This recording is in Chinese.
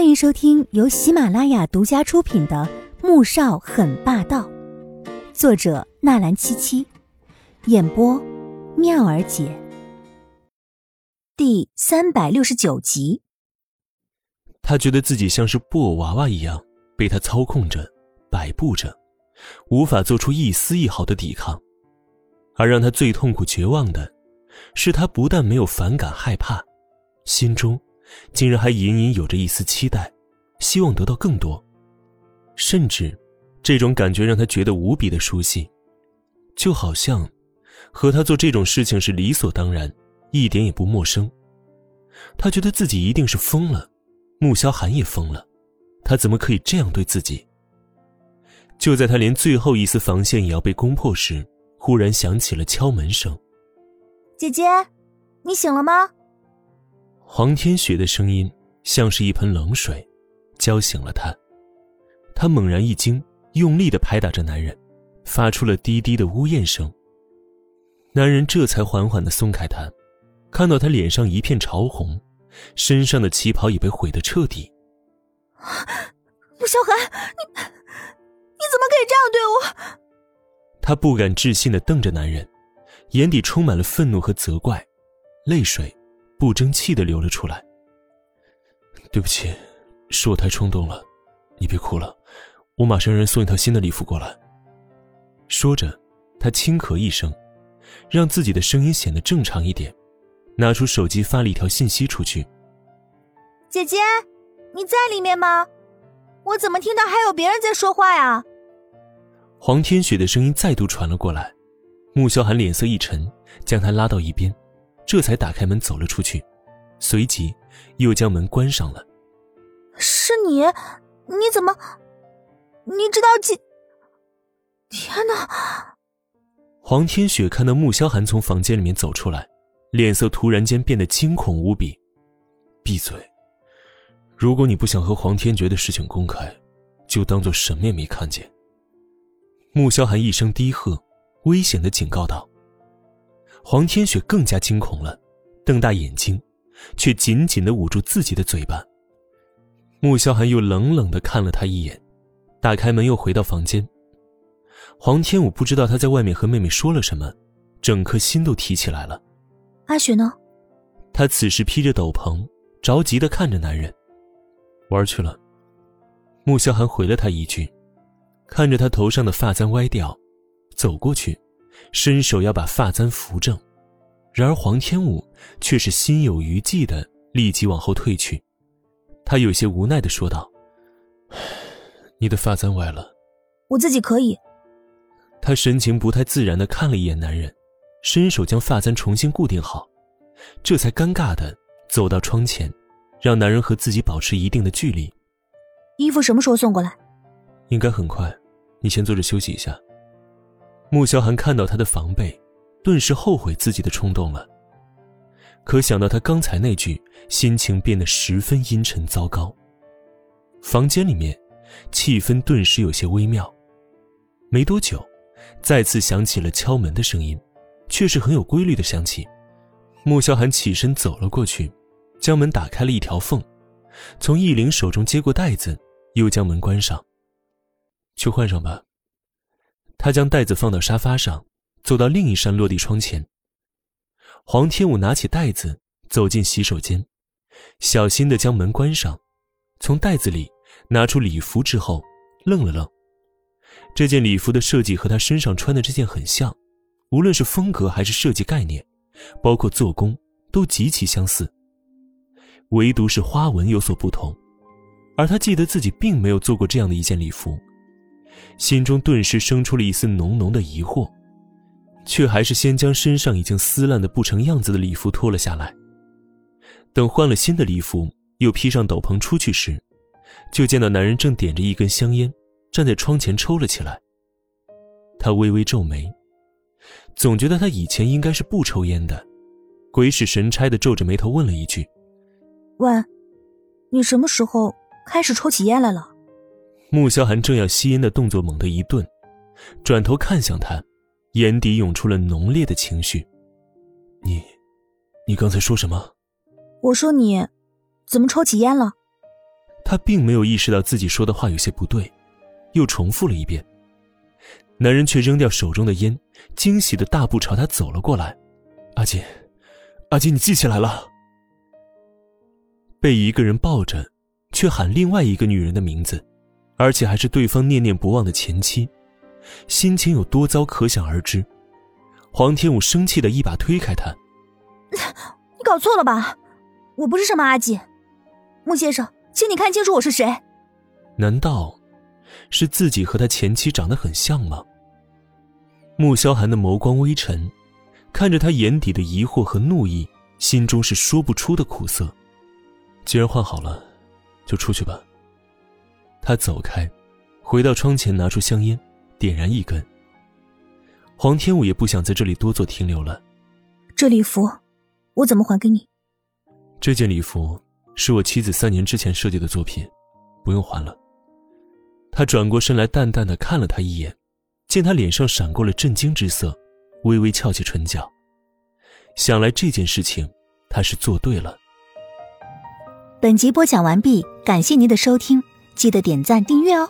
欢迎收听由喜马拉雅独家出品的《穆少很霸道》，作者纳兰七七，演播妙儿姐。第三百六十九集。他觉得自己像是布偶娃娃一样被他操控着、摆布着，无法做出一丝一毫的抵抗。而让他最痛苦、绝望的，是他不但没有反感、害怕，心中。竟然还隐隐有着一丝期待，希望得到更多，甚至，这种感觉让他觉得无比的熟悉，就好像，和他做这种事情是理所当然，一点也不陌生。他觉得自己一定是疯了，穆萧寒也疯了，他怎么可以这样对自己？就在他连最后一丝防线也要被攻破时，忽然响起了敲门声。姐姐，你醒了吗？黄天雪的声音像是一盆冷水，浇醒了他。他猛然一惊，用力的拍打着男人，发出了低低的呜咽声。男人这才缓缓的松开他，看到他脸上一片潮红，身上的旗袍也被毁得彻底。穆萧寒，你你怎么可以这样对我？他不敢置信的瞪着男人，眼底充满了愤怒和责怪，泪水。不争气的流了出来。对不起，是我太冲动了，你别哭了，我马上让人送一套新的礼服过来。说着，他轻咳一声，让自己的声音显得正常一点，拿出手机发了一条信息出去：“姐姐，你在里面吗？我怎么听到还有别人在说话呀？”黄天雪的声音再度传了过来，穆萧寒脸色一沉，将他拉到一边。这才打开门走了出去，随即又将门关上了。是你？你怎么？你知道几？天哪！黄天雪看到穆萧寒从房间里面走出来，脸色突然间变得惊恐无比。闭嘴！如果你不想和黄天觉的事情公开，就当做什么也没看见。穆萧寒一声低喝，危险的警告道。黄天雪更加惊恐了，瞪大眼睛，却紧紧的捂住自己的嘴巴。穆萧寒又冷冷的看了他一眼，打开门又回到房间。黄天武不知道他在外面和妹妹说了什么，整颗心都提起来了。阿雪呢？他此时披着斗篷，着急的看着男人。玩去了。穆萧寒回了他一句，看着他头上的发簪歪掉，走过去。伸手要把发簪扶正，然而黄天武却是心有余悸的立即往后退去。他有些无奈的说道：“你的发簪歪了，我自己可以。”他神情不太自然的看了一眼男人，伸手将发簪重新固定好，这才尴尬的走到窗前，让男人和自己保持一定的距离。衣服什么时候送过来？应该很快，你先坐着休息一下。穆萧寒看到他的防备，顿时后悔自己的冲动了。可想到他刚才那句，心情变得十分阴沉糟糕。房间里面，气氛顿时有些微妙。没多久，再次响起了敲门的声音，却是很有规律的响起。穆萧寒起身走了过去，将门打开了一条缝，从易灵手中接过袋子，又将门关上。去换上吧。他将袋子放到沙发上，走到另一扇落地窗前。黄天武拿起袋子，走进洗手间，小心的将门关上，从袋子里拿出礼服之后，愣了愣。这件礼服的设计和他身上穿的这件很像，无论是风格还是设计概念，包括做工都极其相似，唯独是花纹有所不同。而他记得自己并没有做过这样的一件礼服。心中顿时生出了一丝浓浓的疑惑，却还是先将身上已经撕烂的不成样子的礼服脱了下来。等换了新的礼服，又披上斗篷出去时，就见到男人正点着一根香烟，站在窗前抽了起来。他微微皱眉，总觉得他以前应该是不抽烟的，鬼使神差的皱着眉头问了一句：“喂，你什么时候开始抽起烟来了？”穆萧寒正要吸烟的动作猛地一顿，转头看向他，眼底涌出了浓烈的情绪。你，你刚才说什么？我说你，怎么抽起烟了？他并没有意识到自己说的话有些不对，又重复了一遍。男人却扔掉手中的烟，惊喜的大步朝他走了过来。阿锦，阿锦，你记起来了？被一个人抱着，却喊另外一个女人的名字，而且还是对方念念不忘的前妻，心情有多糟可想而知。黄天武生气的一把推开他：“你搞错了吧？我不是什么阿锦，穆先生，请你看清楚我是谁。难道是自己和他前妻长得很像吗？”穆萧寒的眸光微沉。看着他眼底的疑惑和怒意，心中是说不出的苦涩。既然换好了，就出去吧。他走开，回到窗前，拿出香烟，点燃一根。黄天武也不想在这里多做停留了。这礼服，我怎么还给你？这件礼服是我妻子三年之前设计的作品，不用还了。他转过身来，淡淡的看了他一眼，见他脸上闪过了震惊之色。微微翘起唇角，想来这件事情他是做对了。本集播讲完毕，感谢您的收听，记得点赞订阅哦。